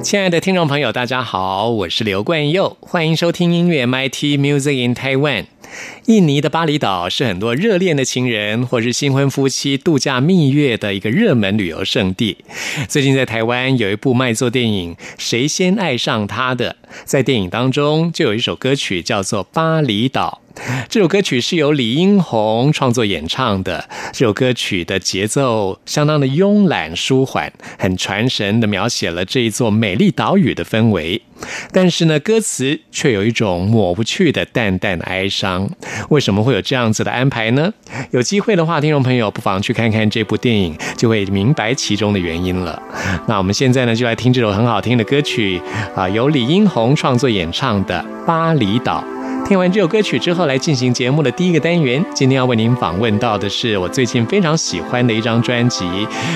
亲爱的听众朋友，大家好，我是刘冠佑，欢迎收听音乐 MIT Music in Taiwan。印尼的巴厘岛是很多热恋的情人或是新婚夫妻度假蜜月的一个热门旅游胜地。最近在台湾有一部卖座电影《谁先爱上他的》，在电影当中就有一首歌曲叫做《巴厘岛》。这首歌曲是由李英宏创作演唱的。这首歌曲的节奏相当的慵懒舒缓，很传神的描写了这一座美丽岛屿的氛围。但是呢，歌词却有一种抹不去的淡淡的哀伤。为什么会有这样子的安排呢？有机会的话，听众朋友不妨去看看这部电影，就会明白其中的原因了。那我们现在呢，就来听这首很好听的歌曲啊，由李英宏创作演唱的《巴厘岛》。听完这首歌曲之后，来进行节目的第一个单元。今天要为您访问到的是我最近非常喜欢的一张专辑，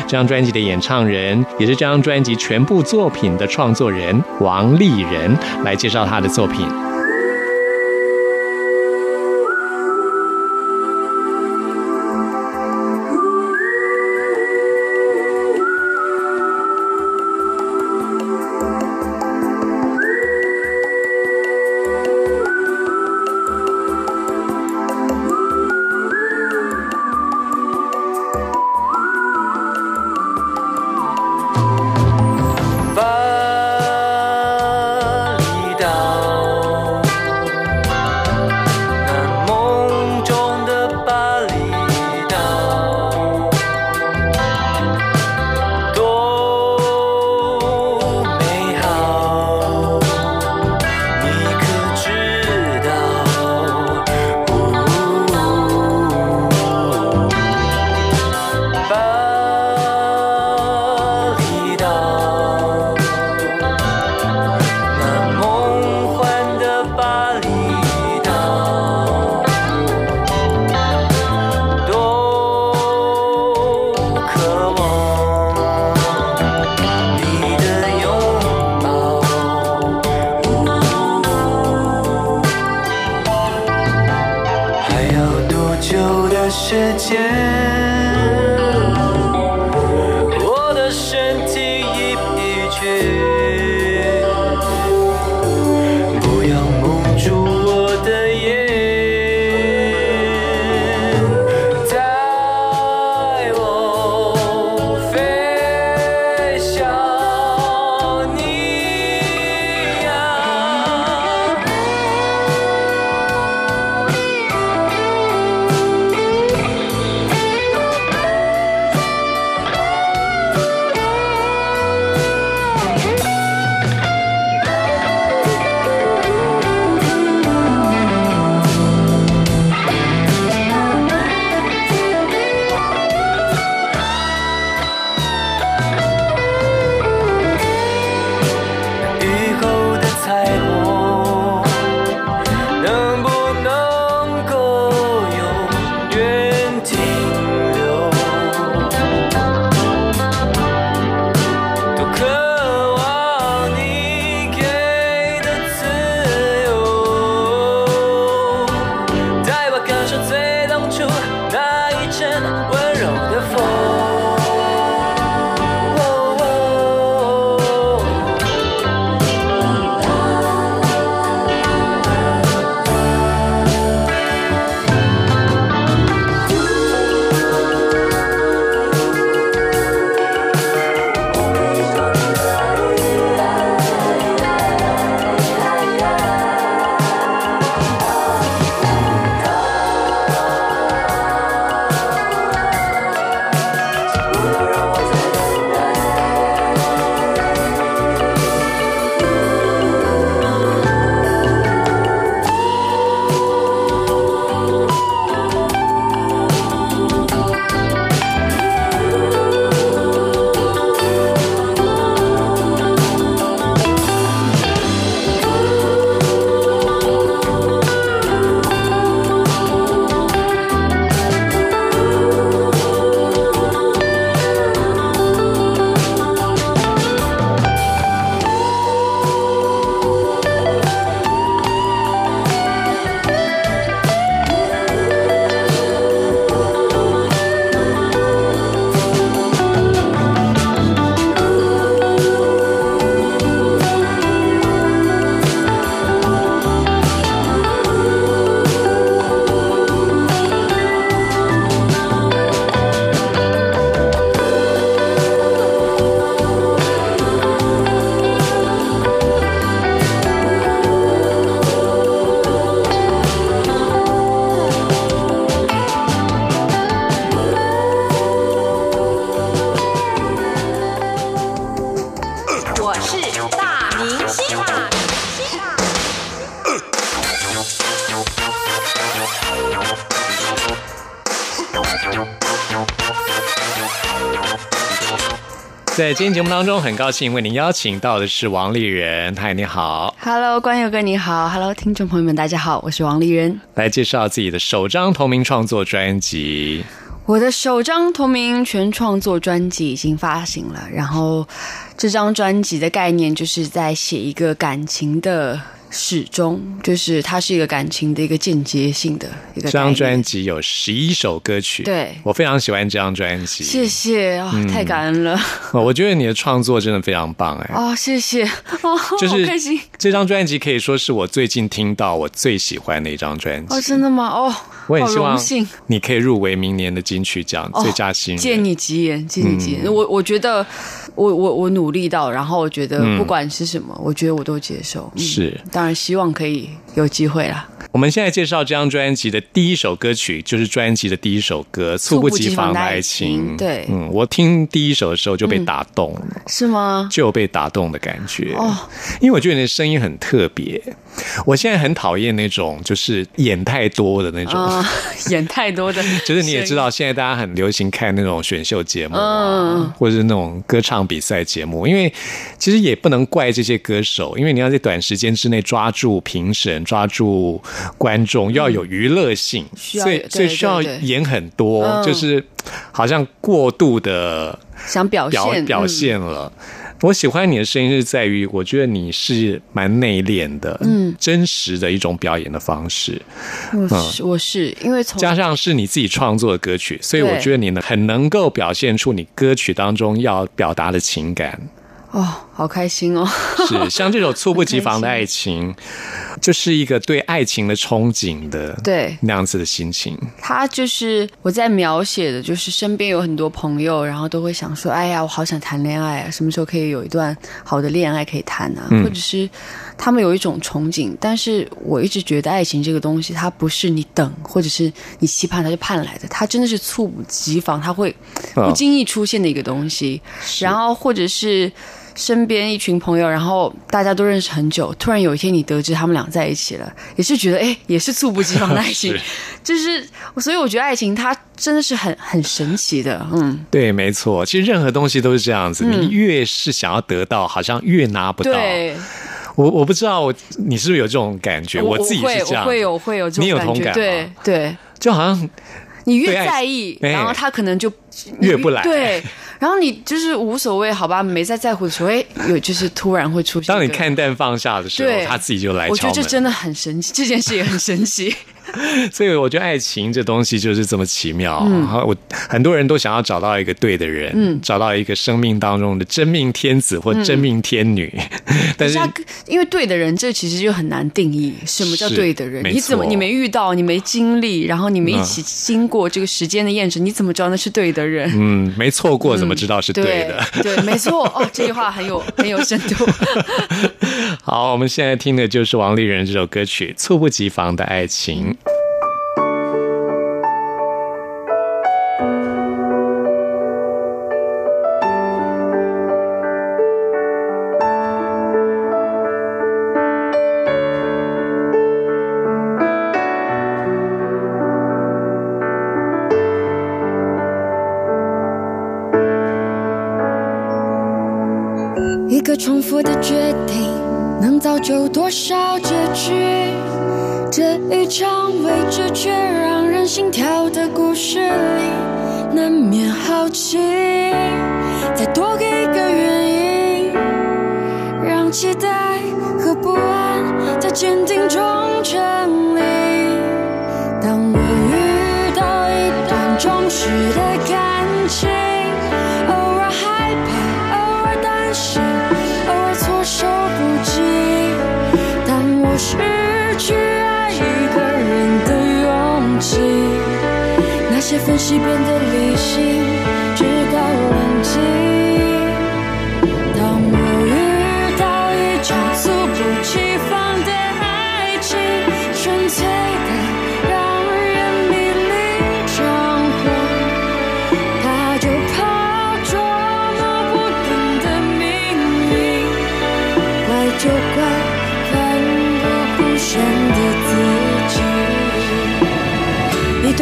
这张专辑的演唱人，也是这张专辑全部作品的创作人王丽人，来介绍他的作品。在今天节目当中，很高兴为您邀请到的是王丽人。嗨，你好。Hello，关友哥你好，Hello，听众朋友们大家好，我是王丽人。来介绍自己的首张同名创作专辑。我的首张同名全创作专辑已经发行了，然后这张专辑的概念就是在写一个感情的始终，就是它是一个感情的一个间接性的一个这张专辑有十一首歌曲，对我非常喜欢这张专辑。谢谢啊、太感恩了哦我觉得你的创作真的非常棒哎。哦，谢谢 哦，就是好开心这张专辑可以说是我最近听到我最喜欢的一张专辑。哦，真的吗？哦，我很希望。你可以入围明年的金曲奖哦最佳新人。借你吉言，借你吉言。嗯我我觉得，我我我努力到，然后我觉得不管是什么，我觉得我都接受。嗯。是。当然希望可以有机会啦。我们现在介绍这张专辑的第一首歌曲，就是专辑的第一首歌《猝不及防的爱情》。对嗯，我听第一首的时候就被打动了，是吗？就有被打动的感觉。哦，因为我觉得你的声音很特别。我现在很讨厌那种就是演太多的那种。啊、演太多的，就是你也知道，现在大家很流行看那种选秀节目啊，嗯或者是那种歌唱比赛节目。因为其实也不能怪这些歌手，因为你要在短时间之内抓住评审、抓住观众，要有娱乐性，所以所以需要演很多，嗯就是好像过度的想表现表表、现了。我喜欢你的声音是在于，我觉得你是蛮内敛的，嗯，真实的一种表演的方式。嗯我是我是因为从加上是你自己创作的歌曲，所以我觉得你呢很能够表现出你歌曲当中要表达的情感。哦，好开心哦。是像这种《猝不及防的爱情》，就是一个对爱情的憧憬的，对那样子的心情。他就是我在描写的，就是身边有很多朋友，然后都会想说：“哎呀，我好想谈恋爱啊，什么时候可以有一段好的恋爱可以谈啊？”或者是他们有一种憧憬，但是我一直觉得爱情这个东西，它不是你等或者是你期盼它就盼来的，它真的是猝不及防，它会嗯不经意出现的一个东西。然后或者是。身边一群朋友，然后大家都认识很久，突然有一天你得知他们俩在一起了，也是觉得哎，也是猝不及防的爱情是，就是，所以我觉得爱情它真的是很很神奇的，嗯，对，没错，其实任何东西都是这样子，你越是想要得到，好像越拿不到。对，我我不知道我你是不是有这种感觉？我自己会是这样，我会有会有这种你有感觉，同感吗？对对，就好像你越在意，哎然后他可能就越不来对，然后你就是无所谓，好吧，没在在乎的时候，哎，有就是突然会出现，当你。看淡放下的时候，对，他自己就来我觉。得这真的很神奇，这件事也很神奇。所以我觉得爱情这东西就是这么奇妙。嗯然后我很多人都想要找到一个对的人，嗯，找到一个生命当中的真命天子或真命天女，但是他因为对的人，这其实就很难定义什么叫对的人。你怎么你没遇到，你没经历，然后你们一起经过这个时间的验证，你怎么知道那是对的人？嗯，没错过，怎么知道是对的？对，没错。哦，这句话很有很有深度。好，我们现在听的就是王丽人这首歌曲《猝不及防的爱情》。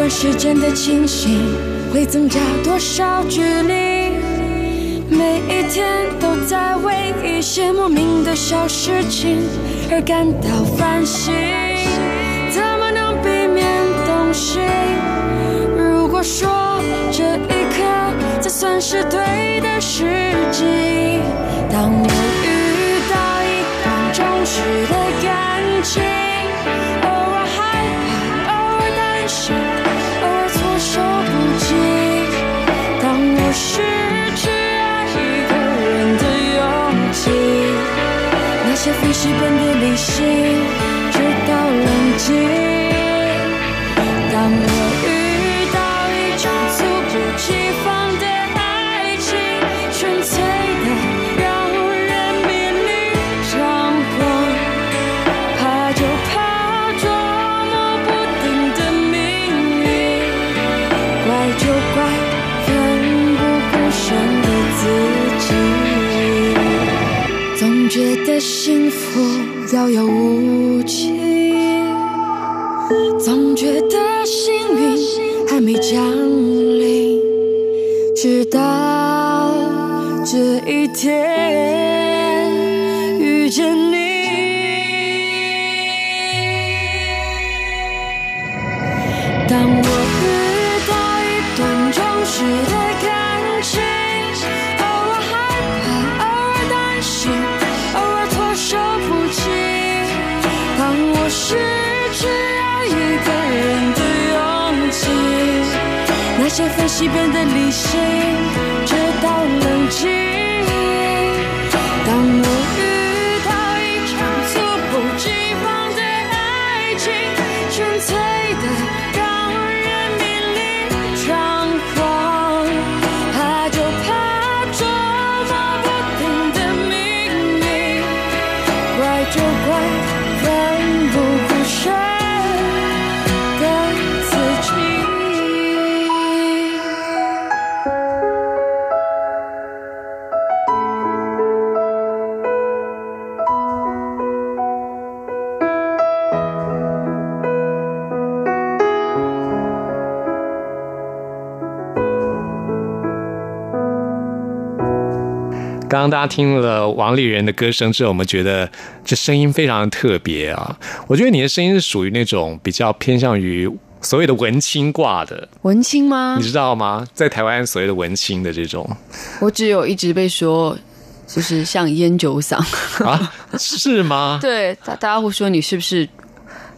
段时间的清醒会增加多少距离？每一天都在为一些莫名的小事情而感到烦心，怎么能避免动心？如果说这一刻才算是对的时机，当我遇到一段忠实的感情，那些飞逝般的理性，直到冷静。当不遥遥无期。总觉得幸运还没降些分析变得理想，大家听了王丽人的歌声之后，我们觉得这声音非常特别啊！我觉得你的声音是属于那种比较偏向于所谓的文青挂的，文青吗你？知道吗？在台湾所谓的文青的这种我只有一直被说，就是像烟酒嗓。啊，是吗？对，大大家会说你是不是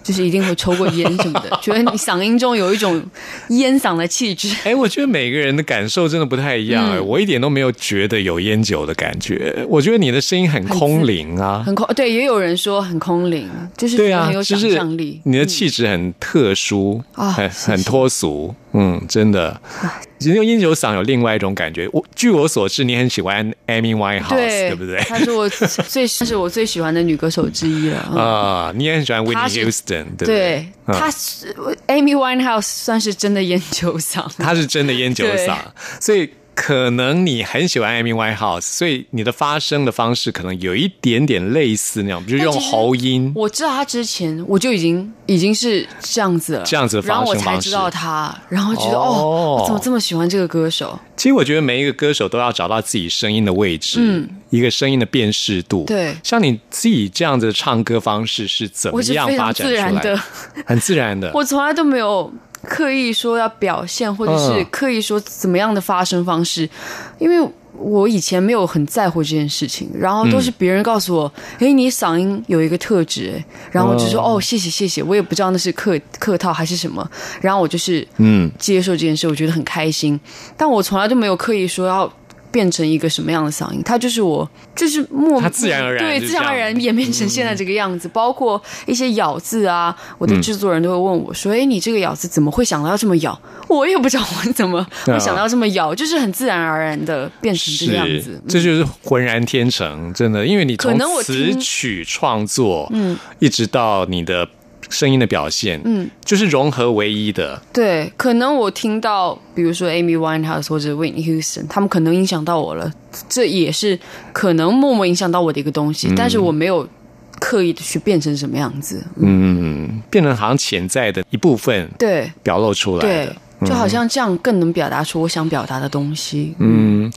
就是一定会抽过烟什么的，觉得你嗓音中有一种烟嗓的气质。哎，我觉得每个人的感受真的不太一样、哎嗯我一点都没有觉得有烟酒的感觉，我觉得你的声音很空灵啊。很空，对，也有人说很空灵，就是对啊，很有想就是象力。你的气质很特殊，很很脱俗，嗯，真的。其实用烟酒嗓有另外一种感觉。我据我所知，你很喜欢 Amy Winehouse，对对不对？她是我最是我最喜欢的女歌手之一了。嗯啊、你也很喜欢 Whitney Houston，对不对？她是 Amy Winehouse 算是真的烟酒嗓。她是真的烟酒嗓，所以可能你很喜欢 Amy Winehouse，所以你的发声的方式可能有一点点类似那种，比如用喉音。我知道他之前，我就已经已经是这样子了，这样子的然后我发声方式才知道他，然后觉得哦哦，我怎么这么喜欢这个歌手？其实我觉得每一个歌手都要找到自己声音的位置，嗯一个声音的辨识度。对像你自己这样子的唱歌方式是怎么样发展出来自然的，很自然的。我从来都没有刻意说要表现，或者是嗯。刻意说怎么样的发声方式，因为我以前没有很在乎这件事情，然后都是别人告诉我，诶，你嗓音有一个特质，诶。然后我就说哦，谢谢谢谢，我也不知道那是客客套还是什么，然后我就是嗯，接受这件事，我觉得很开心，但我从来都没有刻意说要。变成一个什么样的嗓音？它就是我，就是默它自然而然对，自然而然演变成现在这个样子。包括一些咬字啊，我的制作人都会问我说：“哎、你这个咬字怎么会想到要这么咬？”我也不知道我怎么会想到这么咬，就是很自然而然的变成这个样子。嗯这就是浑然天成，真的，因为你从词曲创作，嗯，一直到你的声音的表现，嗯，就是融合为一的。对，可能我听到，比如说 Amy Winehouse 或者 Whitney Houston，他们可能影响到我了，这也是可能默默影响到我的一个东嗯西，但是我没有刻意的去变成什么样子。嗯，变成好像潜在的一部分对表露出来对。，就好像这样更能表达出我想表达的东西。嗯，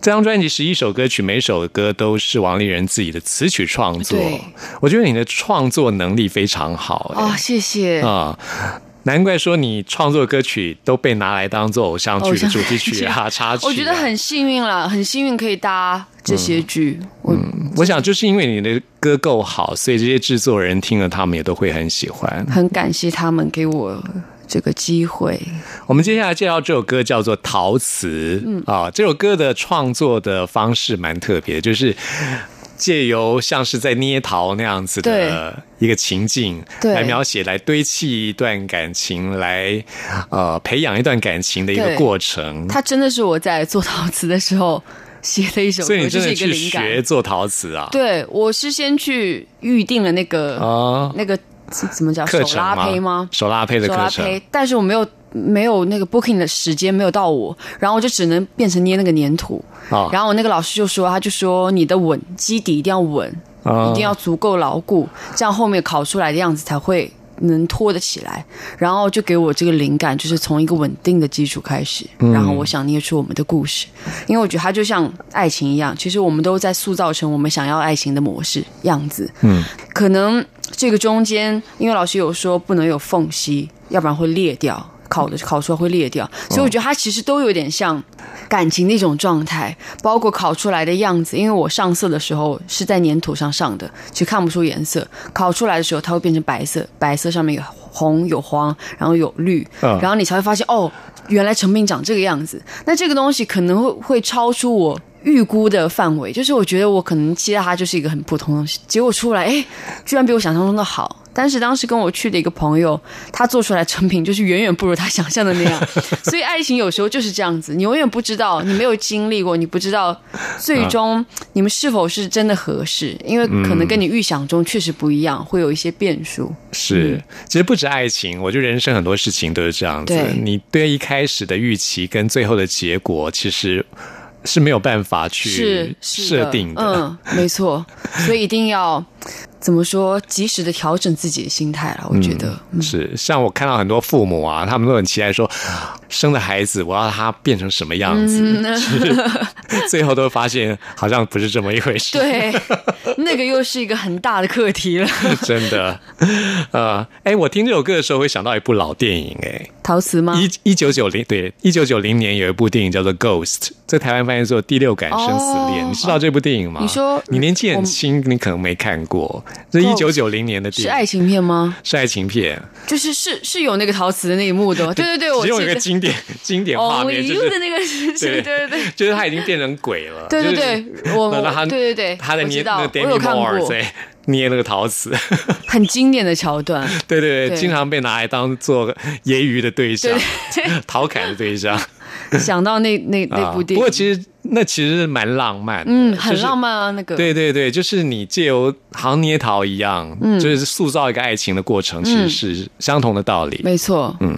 这张专辑十一首歌曲，每首歌都是王丽人自己的词曲创作对。我觉得你的创作能力非常好、哎哦，谢谢。啊、难怪说你创作歌曲都被拿来当做偶像剧的主题曲啊、插曲啊。我觉得很幸运了，很幸运可以搭这些剧。我我想就是因为你的歌够好，所以这些制作人听了他们也都会很喜欢。很感谢他们给我这个机会。我们接下来介绍这首歌叫做《陶瓷》，嗯啊，这首歌的创作的方式蛮特别，就是借由像是在捏陶那样子的一个情境，对来描写、来堆砌一段感情，来呃培养一段感情的一个过程。它真的是我在做陶瓷的时候写的一首歌，所以你真的是去。学做陶瓷啊？对，我是先去预定了那个、啊，那个怎么讲手拉胚吗？手拉胚的手课程拉胚，但是我没有没有那个 booking 的时间没有到我，然后我就只能变成捏那个粘土。啊，然后我那个老师就说，他就说你的稳基底一定要稳，啊一定要足够牢固，这样后面烤出来的样子才会能拖得起来。然后就给我这个灵感，就是从一个稳定的基础开始，嗯然后我想捏出我们的故事，因为我觉得它就像爱情一样，其实我们都在塑造成我们想要爱情的模式样子。嗯，可能这个中间，因为老师有说不能有缝隙，要不然会裂掉。烤的烤出来会裂掉，所以我觉得它其实都有点像感情的一种状态，包括烤出来的样子。因为我上色的时候是在粘土上上的，其实看不出颜色。烤出来的时候，它会变成白色，白色上面有红有黄，然后有绿，嗯然后你才会发现哦，原来成品长这个样子。那这个东西可能会会超出我预估的范围，就是我觉得我可能期待它就是一个很普通的东西，结果出来，哎，居然比我想象中的好。但是当时跟我去的一个朋友，他做出来成品 就是远远不如他想象的那样。所以爱情有时候就是这样子，你永远不知道，你没有经历过，你不知道最终你们是否是真的合适，因为可能跟你预想中确实不一样，会有一些变数。是，其实不止爱情，我觉得人生很多事情都是这样子。对你对一开始的预期跟最后的结果，其实是没有办法去设定的。嗯，没错，所以一定要怎么说，及时的调整自己的心态了。我觉得，嗯是，像我看到很多父母啊，他们都很期待说，生的孩子我要他变成什么样子，嗯是 最后都发现好像不是这么一回事。对，那个又是一个很大的课题了。真的，呃，哎，我听这首歌的时候会想到一部老电影、哎，陶瓷吗？一一九九零对，一九九零年有一部电影叫做《Ghost》，在台湾翻译做《第六感生死恋》哦你知道这部电影吗？你说你年纪很轻，你可能没看过。这一九九零年的电影是爱情片吗？是爱情片，就是是是有那个陶瓷的那一幕的，对对对，我只有。一个经典 经典画面，就是的那个是，是对对对，就是他已经变成鬼了。对对对我对对对他的捏那个我有 Demi 看 Moore 过在捏那个陶瓷，很经典的桥段。对对对，对。经常被拿来当做揶揄的对象对，调侃的对象。想到那那那部电影，啊不过其实那其实蛮浪漫的，嗯，很浪漫啊，那个。对对对，就是你借由好像捏陶一样，嗯。就是塑造一个爱情的过程，其实是相同的道理。没错，嗯。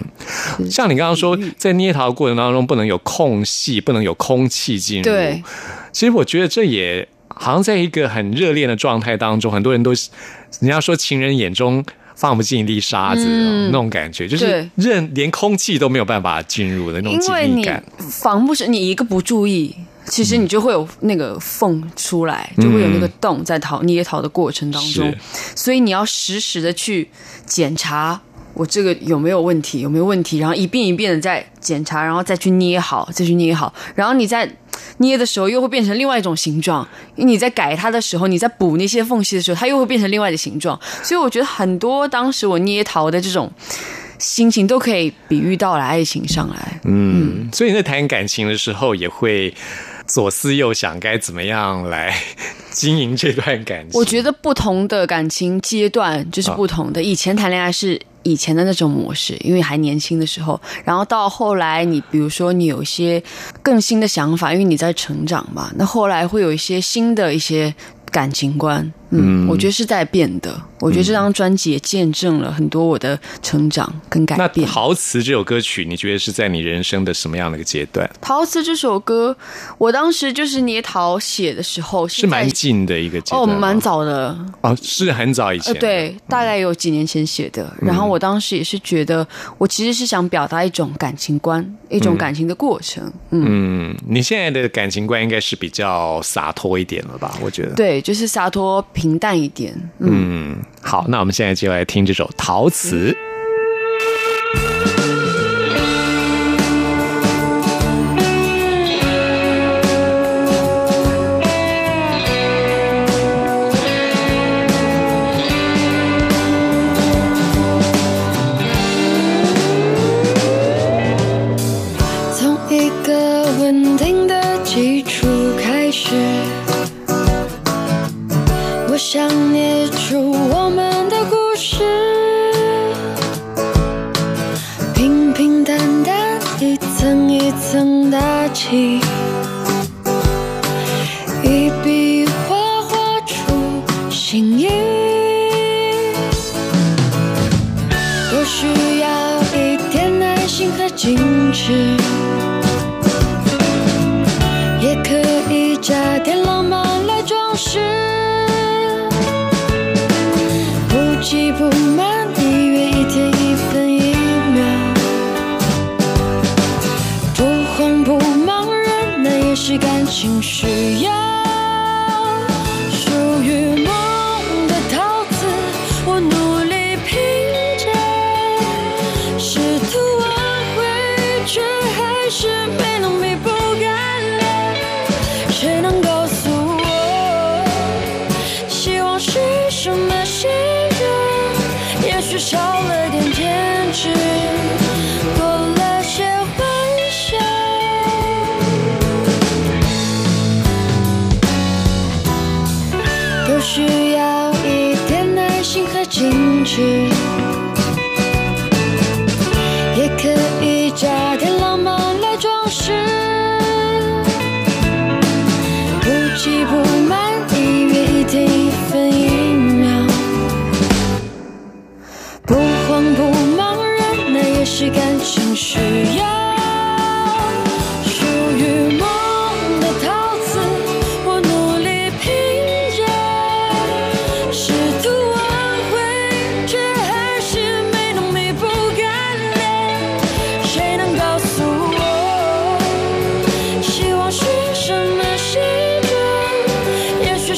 像你刚刚说，在捏陶的过程当中，不能有空隙，不能有空气进入。对，其实我觉得这也好像在一个很热恋的状态当中，很多人都人家说情人眼中。放不进一粒沙子、那种感觉，就是任连空气都没有办法进入的那种紧因为你。防不胜，你一个不注意，其实你就会有那个缝出来，就会有那个洞在陶捏逃的过程当中，所以你要实时的去检查。我这个有没有问题？有没有问题？然后一遍一遍的再检查，然后再去捏好，再去捏好。然后你在捏的时候又会变成另外一种形状，你在改它的时候，你在补那些缝隙的时候，它又会变成另外的形状。所以我觉得很多当时我捏陶的这种心情都可以比喻到了爱情上来。嗯，所以在谈感情的时候，也会左思右想，该怎么样来经营这段感情。我觉得不同的感情阶段就是不同的。以前谈恋爱是以前的那种模式，因为还年轻的时候，然后到后来，你比如说你有一些更新的想法，因为你在成长嘛，那后来会有一些新的一些感情观。嗯，我觉得是在变的。我觉得这张专辑也见证了很多我的成长跟改那变。陶瓷这首歌曲，你觉得是在你人生的什么样的一个阶段？陶瓷这首歌，我当时就是捏陶写的时候是蛮近的一个阶哦，段哦，蛮早的，哦，是很早以前呃，对，大概有几年前写的。然后我当时也是觉得，我其实是想表达一种感情观，一种感情的过程。嗯，嗯，你现在的感情观应该是比较洒脱一点了吧？我觉得，对，就是洒脱平淡一点。嗯，好，那我们现在就来听这首《陶瓷》。加点浪漫来装饰。不急不慢，一月一天一分一秒，不慌不忙，人那也是感情需要。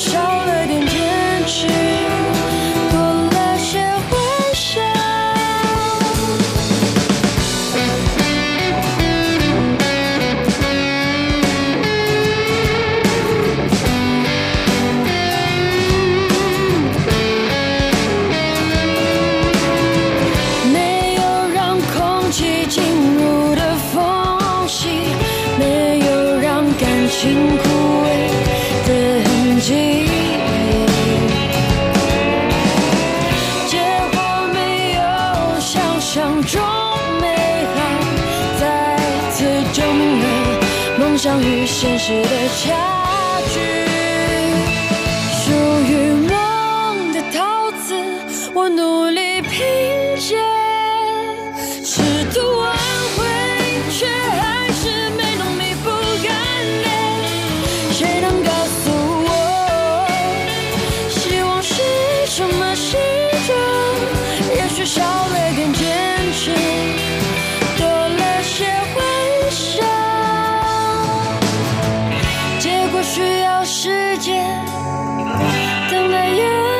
状？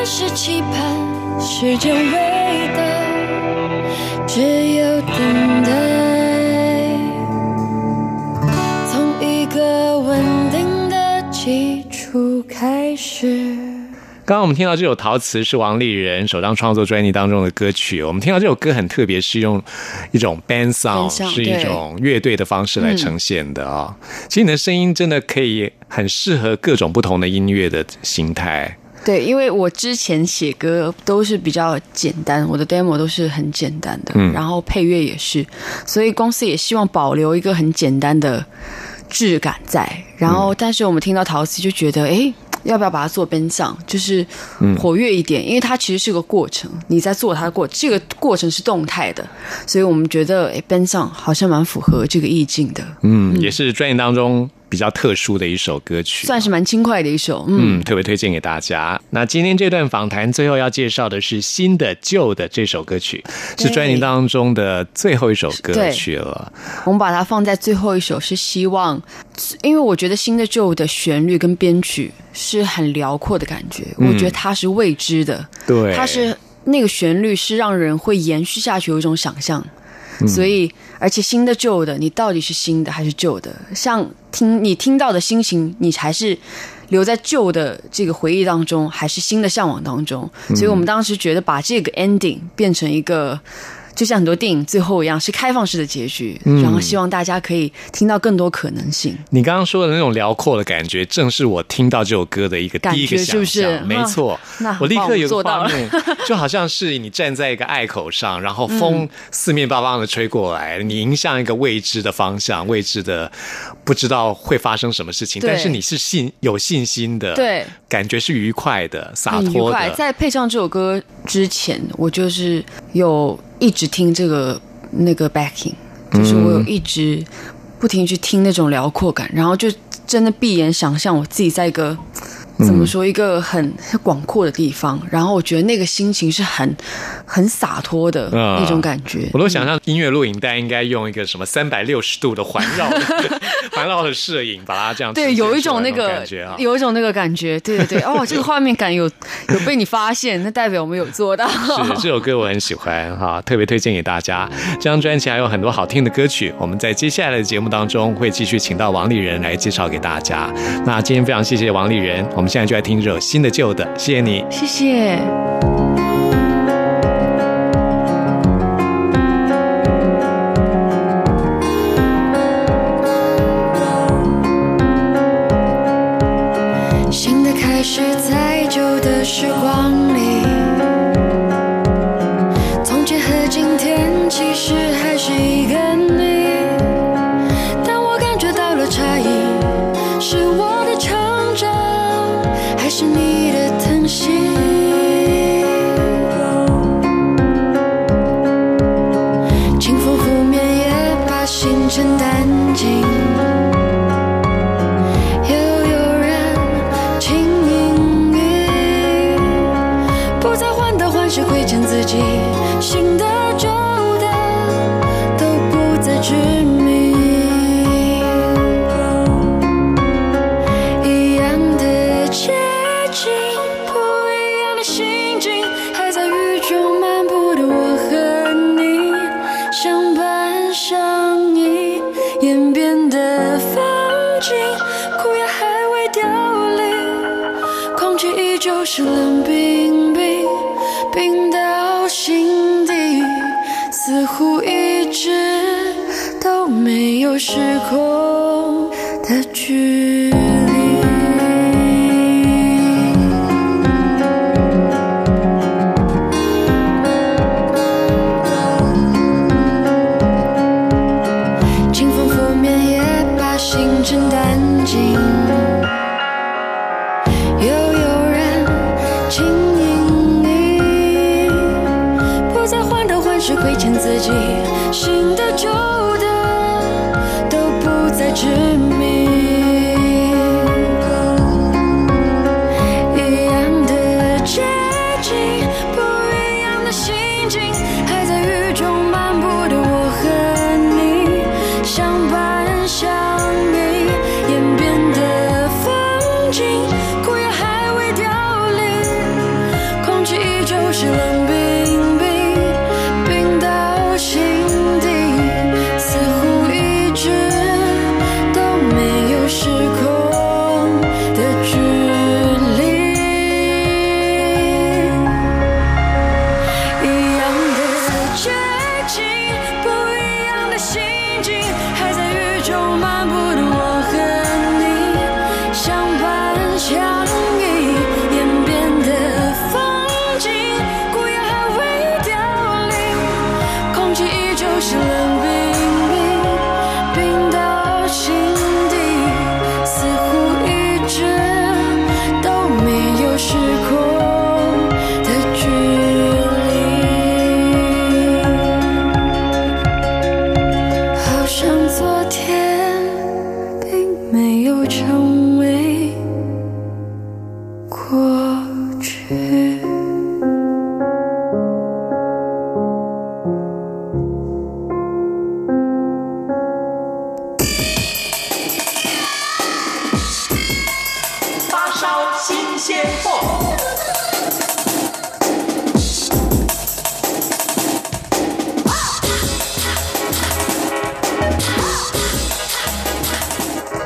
也是期盼，时间未到，只有等待。从一个稳定的基础开始。刚刚我们听到这首《陶瓷》是王丽人首张创作专辑当中的歌曲。我们听到这首歌很特别，是用一种 band sound，是一种乐队的方式来呈现的啊、其实你的声音真的可以很适合各种不同的音乐的形态。对，因为我之前写歌都是比较简单，我的 demo 都是很简单的，然后配乐也是，所以公司也希望保留一个很简单的质感在。然后，但是我们听到陶瓷就觉得，哎，要不要把它做边上，就是活跃一点，因为它其实是个过程，你在做它的过，这个过程是动态的，所以我们觉得，哎，边上好像蛮符合这个意境的。嗯，也是专业当中。比较特殊的一首歌曲，算是蛮轻快的一首，嗯，特别推荐给大家。那今天这段访谈最后要介绍的是新的旧的这首歌曲，是专辑当中的最后一首歌曲了。我们把它放在最后一首，是希望，因为我觉得新的旧的旋律跟编曲是很辽阔的感觉，我觉得它是未知的，对，它是那个旋律是让人会延续下去，有一种想象。所以，而且新的旧的，你到底是新的还是旧的？像听你听到的心情，你还是留在旧的这个回忆当中，还是新的向往当中？所以我们当时觉得把这个 ending 变成一个。就像很多电影最后一样，是开放式的结局，然后希望大家可以听到更多可能性。你刚刚说的那种辽阔的感觉，正是我听到这首歌的一个第一个想象。没错，那我立刻有个画面，就好像是你站在一个隘口上，然后风四面八方的吹过来，你迎向一个未知的方向，未知的不知道会发生什么事情，但是你是信有信心的，对，感觉是愉快的、洒脱的。在配上这首歌之前，我就是有。一直听这个那个 backing，就是我有一直不停去听那种辽阔感，然后就真的闭眼想象我自己在一个。怎么说？一个很广阔的地方，然后我觉得那个心情是很很洒脱的那种感觉。我都想象音乐录影带应该用一个什么三百六十度的环绕 环绕的摄影，把它这样对，有一种那个感觉啊，有一种那个感觉。对对对，哦，这个画面感有有被你发现，那代表我们有做到。是这首歌我很喜欢哈，特别推荐给大家。这张专辑还有很多好听的歌曲，我们在接下来的节目当中会继续请到王丽人来介绍给大家。那今天非常谢谢王丽人。我们现在就来听热新的旧的，谢谢你，谢谢。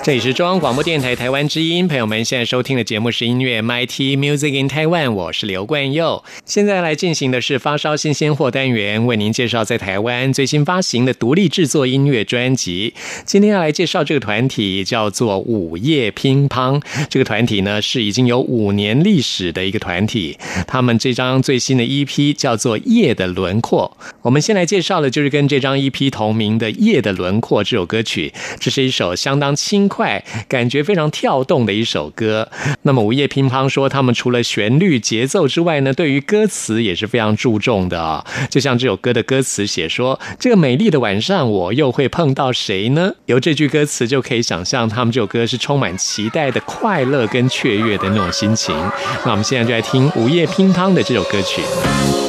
这里是中央广播电台台湾之音，朋友们现在收听的节目是音乐 MT Music in Taiwan，我是刘冠佑。现在来进行的是发烧新鲜货单元，为您介绍在台湾最新发行的独立制作音乐专辑。今天要来介绍这个团体叫做午夜乒乓，这个团体呢是已经有五年历史的一个团体。他们这张最新的 EP 叫做《夜的轮廓》。我们先来介绍的就是跟这张 EP 同名的《夜的轮廓》这首歌曲，这是一首相当轻。快，感觉非常跳动的一首歌。那么午夜乒乓说，他们除了旋律节奏之外呢，对于歌词也是非常注重的啊。就像这首歌的歌词写说：“这个美丽的晚上，我又会碰到谁呢？”由这句歌词就可以想象，他们这首歌是充满期待的快乐跟雀跃的那种心情。那我们现在就来听午夜乒乓的这首歌曲。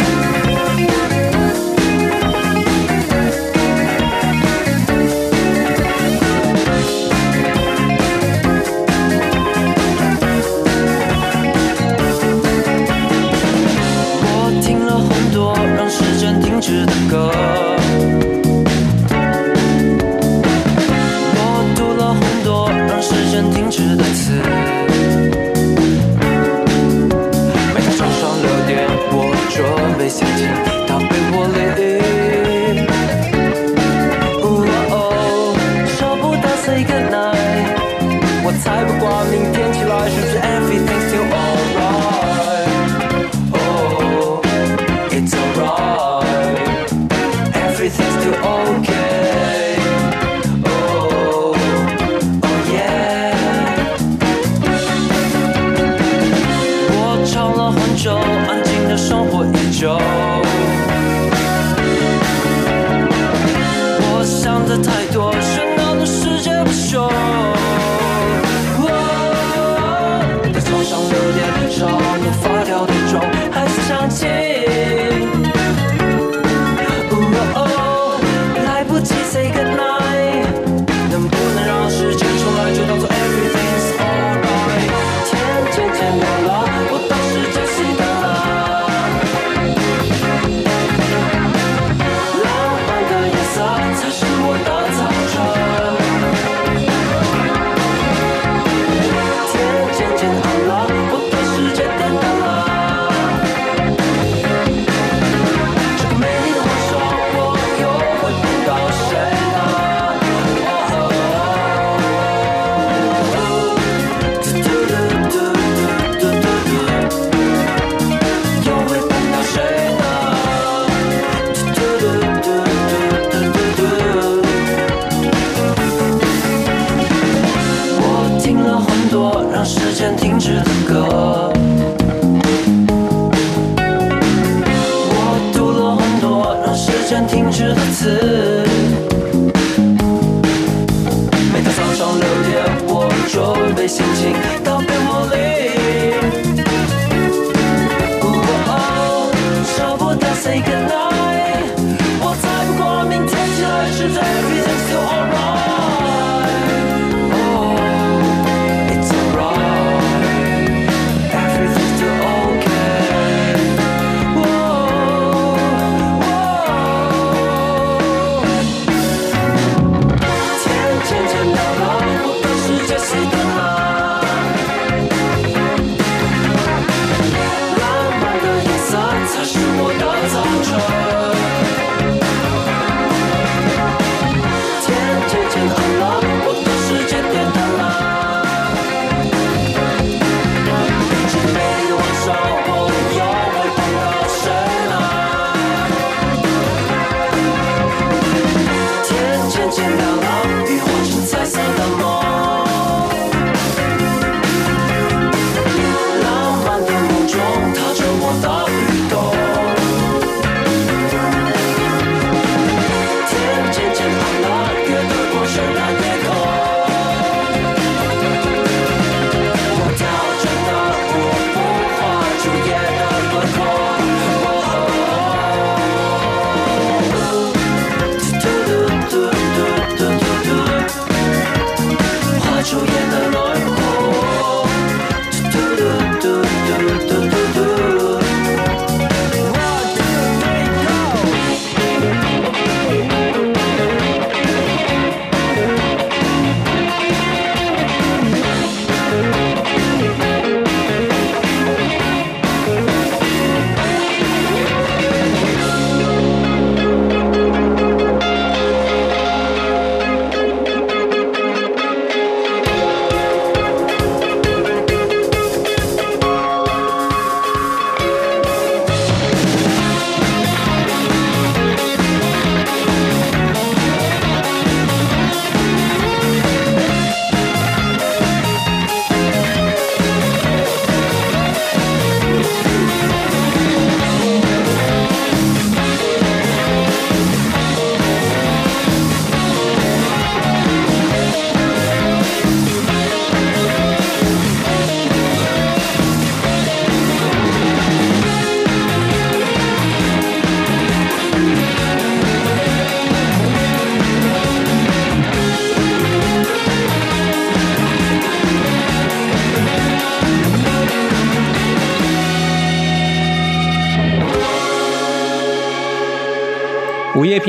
change.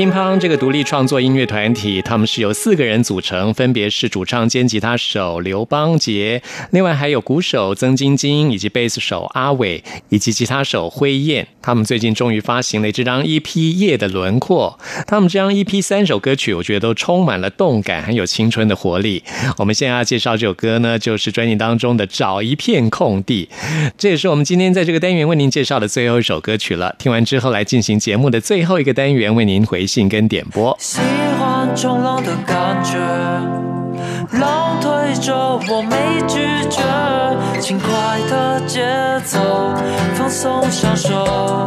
乒乓这个独立创作音乐团体，他们是由四个人组成，分别是主唱兼吉他手刘邦杰，另外还有鼓手曾晶晶，以及贝斯手阿伟，以及吉他手辉燕。他们最近终于发行了这张 EP《夜的轮廓》。他们这张 EP 三首歌曲，我觉得都充满了动感，很有青春的活力。我们现在要介绍这首歌呢，就是专辑当中的《找一片空地》，这也是我们今天在这个单元为您介绍的最后一首歌曲了。听完之后，来进行节目的最后一个单元，为您。回信跟点播。喜欢冲浪的感觉，浪推着我没拒绝，轻快的节奏，放松享受。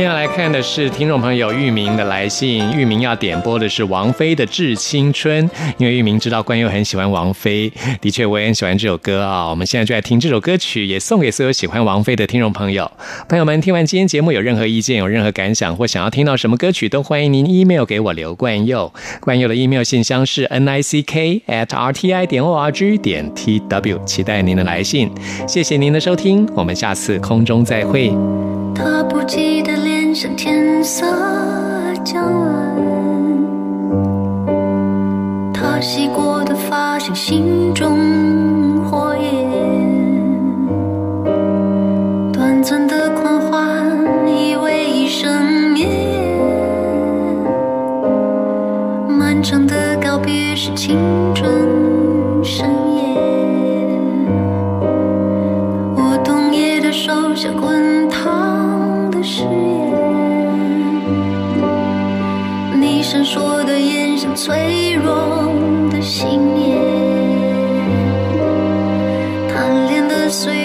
天要来看的是听众朋友玉明的来信，玉明要点播的是王菲的《致青春》，因为玉明知道关佑很喜欢王菲，的确我也很喜欢这首歌啊。我们现在就来听这首歌曲，也送给所有喜欢王菲的听众朋友。朋友们，听完今天节目有任何意见、有任何感想，或想要听到什么歌曲，都欢迎您 email 给我刘冠佑。冠佑的 email 信箱是 n i c k at r t i 点 o r g 点 t w，期待您的来信。谢谢您的收听，我们下次空中再会。他不记得脸上天色将晚，他洗过的发像心中火焰，短暂的狂欢以为一生绵延，漫长的告别是青春盛闪烁的眼像脆弱的信念，贪恋的岁